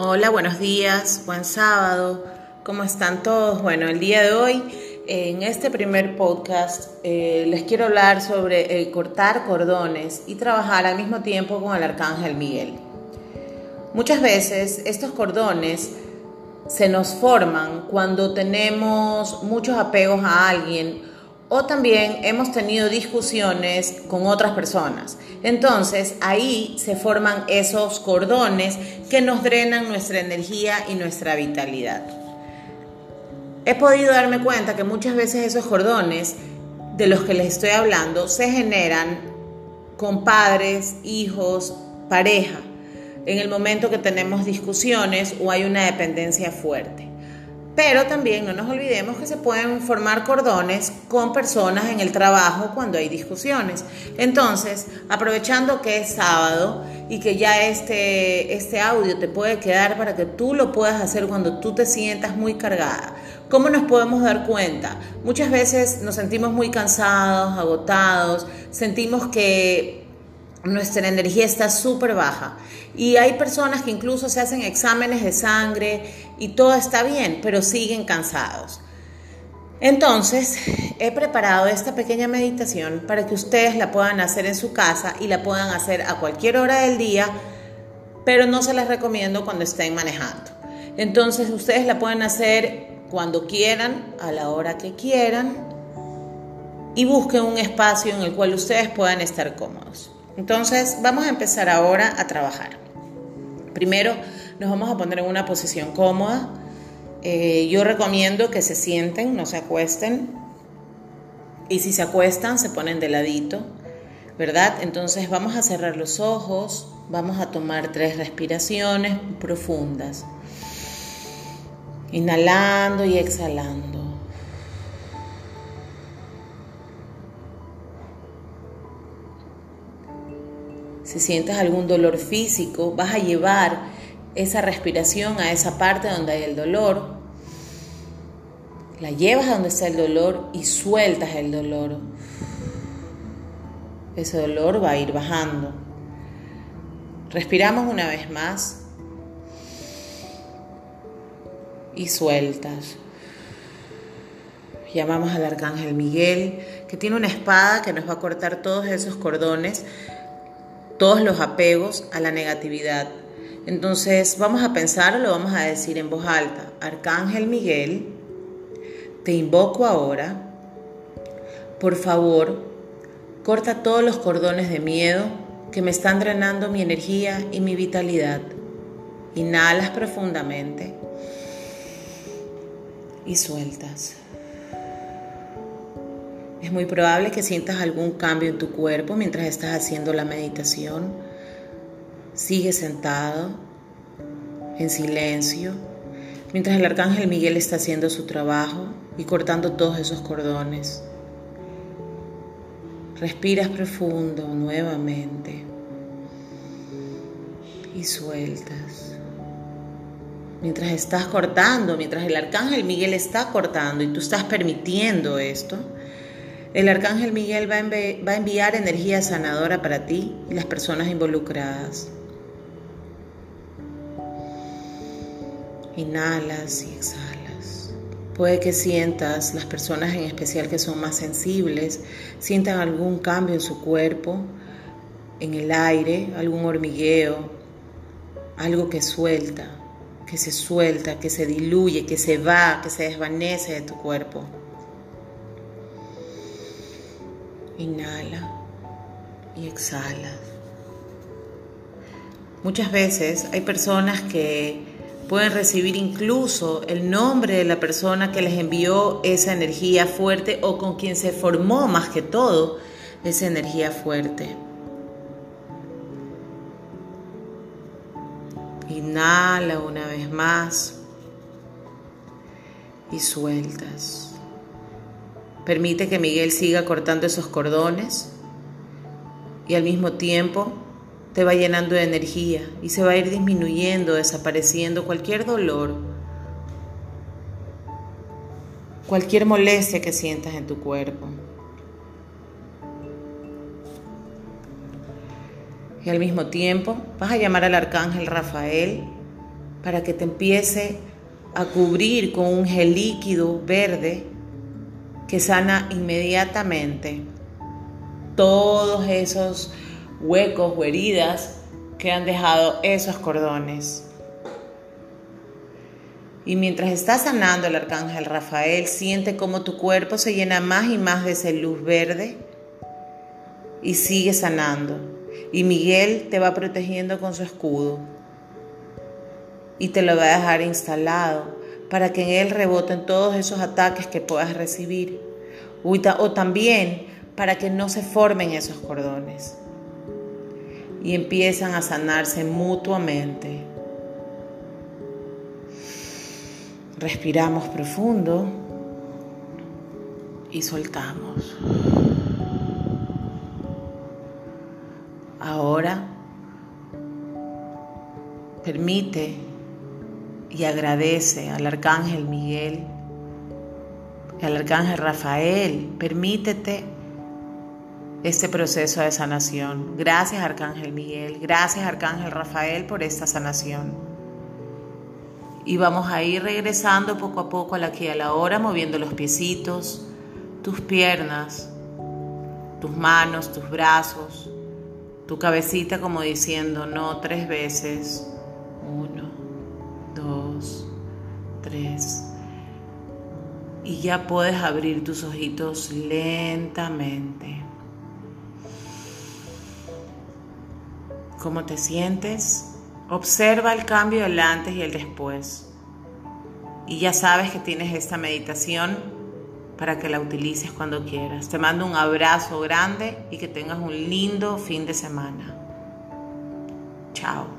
Hola, buenos días, buen sábado, ¿cómo están todos? Bueno, el día de hoy, en este primer podcast, eh, les quiero hablar sobre el cortar cordones y trabajar al mismo tiempo con el arcángel Miguel. Muchas veces estos cordones se nos forman cuando tenemos muchos apegos a alguien o también hemos tenido discusiones con otras personas. Entonces ahí se forman esos cordones que nos drenan nuestra energía y nuestra vitalidad. He podido darme cuenta que muchas veces esos cordones de los que les estoy hablando se generan con padres, hijos, pareja, en el momento que tenemos discusiones o hay una dependencia fuerte. Pero también no nos olvidemos que se pueden formar cordones con personas en el trabajo cuando hay discusiones. Entonces, aprovechando que es sábado y que ya este, este audio te puede quedar para que tú lo puedas hacer cuando tú te sientas muy cargada. ¿Cómo nos podemos dar cuenta? Muchas veces nos sentimos muy cansados, agotados, sentimos que nuestra energía está súper baja. Y hay personas que incluso se hacen exámenes de sangre y todo está bien, pero siguen cansados. Entonces, he preparado esta pequeña meditación para que ustedes la puedan hacer en su casa y la puedan hacer a cualquier hora del día, pero no se las recomiendo cuando estén manejando. Entonces, ustedes la pueden hacer cuando quieran, a la hora que quieran, y busquen un espacio en el cual ustedes puedan estar cómodos. Entonces vamos a empezar ahora a trabajar. Primero nos vamos a poner en una posición cómoda. Eh, yo recomiendo que se sienten, no se acuesten. Y si se acuestan, se ponen de ladito, ¿verdad? Entonces vamos a cerrar los ojos, vamos a tomar tres respiraciones profundas. Inhalando y exhalando. Si sientes algún dolor físico, vas a llevar esa respiración a esa parte donde hay el dolor. La llevas a donde está el dolor y sueltas el dolor. Ese dolor va a ir bajando. Respiramos una vez más y sueltas. Llamamos al arcángel Miguel, que tiene una espada que nos va a cortar todos esos cordones todos los apegos a la negatividad. Entonces vamos a pensar, lo vamos a decir en voz alta. Arcángel Miguel, te invoco ahora. Por favor, corta todos los cordones de miedo que me están drenando mi energía y mi vitalidad. Inhalas profundamente y sueltas. Es muy probable que sientas algún cambio en tu cuerpo mientras estás haciendo la meditación. Sigue sentado, en silencio, mientras el arcángel Miguel está haciendo su trabajo y cortando todos esos cordones. Respiras profundo nuevamente y sueltas. Mientras estás cortando, mientras el arcángel Miguel está cortando y tú estás permitiendo esto, el arcángel Miguel va a, enviar energía sanadora para ti y las personas involucradas. Inhalas y exhalas. Puede que sientas, las personas en especial que son más sensibles, sientan algún cambio en su cuerpo, en el aire, algún hormigueo, algo que suelta, que se suelta, que se diluye, que se va, que se desvanece de tu cuerpo. Inhala y exhala. Muchas veces hay personas que pueden recibir incluso el nombre de la persona que les envió esa energía fuerte o con quien se formó más que todo esa energía fuerte. Inhala una vez más y sueltas. Permite que Miguel siga cortando esos cordones y al mismo tiempo te va llenando de energía y se va a ir disminuyendo, desapareciendo cualquier dolor, cualquier molestia que sientas en tu cuerpo. Y al mismo tiempo vas a llamar al arcángel Rafael para que te empiece a cubrir con un gel líquido verde que sana inmediatamente todos esos huecos o heridas que han dejado esos cordones. Y mientras está sanando el arcángel Rafael, siente como tu cuerpo se llena más y más de esa luz verde y sigue sanando. Y Miguel te va protegiendo con su escudo y te lo va a dejar instalado para que en él reboten todos esos ataques que puedas recibir. O también para que no se formen esos cordones. Y empiezan a sanarse mutuamente. Respiramos profundo y soltamos. Ahora permite y agradece al arcángel Miguel al arcángel Rafael. Permítete este proceso de sanación. Gracias arcángel Miguel, gracias arcángel Rafael por esta sanación. Y vamos a ir regresando poco a poco a la aquí a la hora, moviendo los piecitos, tus piernas, tus manos, tus brazos, tu cabecita como diciendo no tres veces. Y ya puedes abrir tus ojitos lentamente. ¿Cómo te sientes? Observa el cambio del antes y el después. Y ya sabes que tienes esta meditación para que la utilices cuando quieras. Te mando un abrazo grande y que tengas un lindo fin de semana. Chao.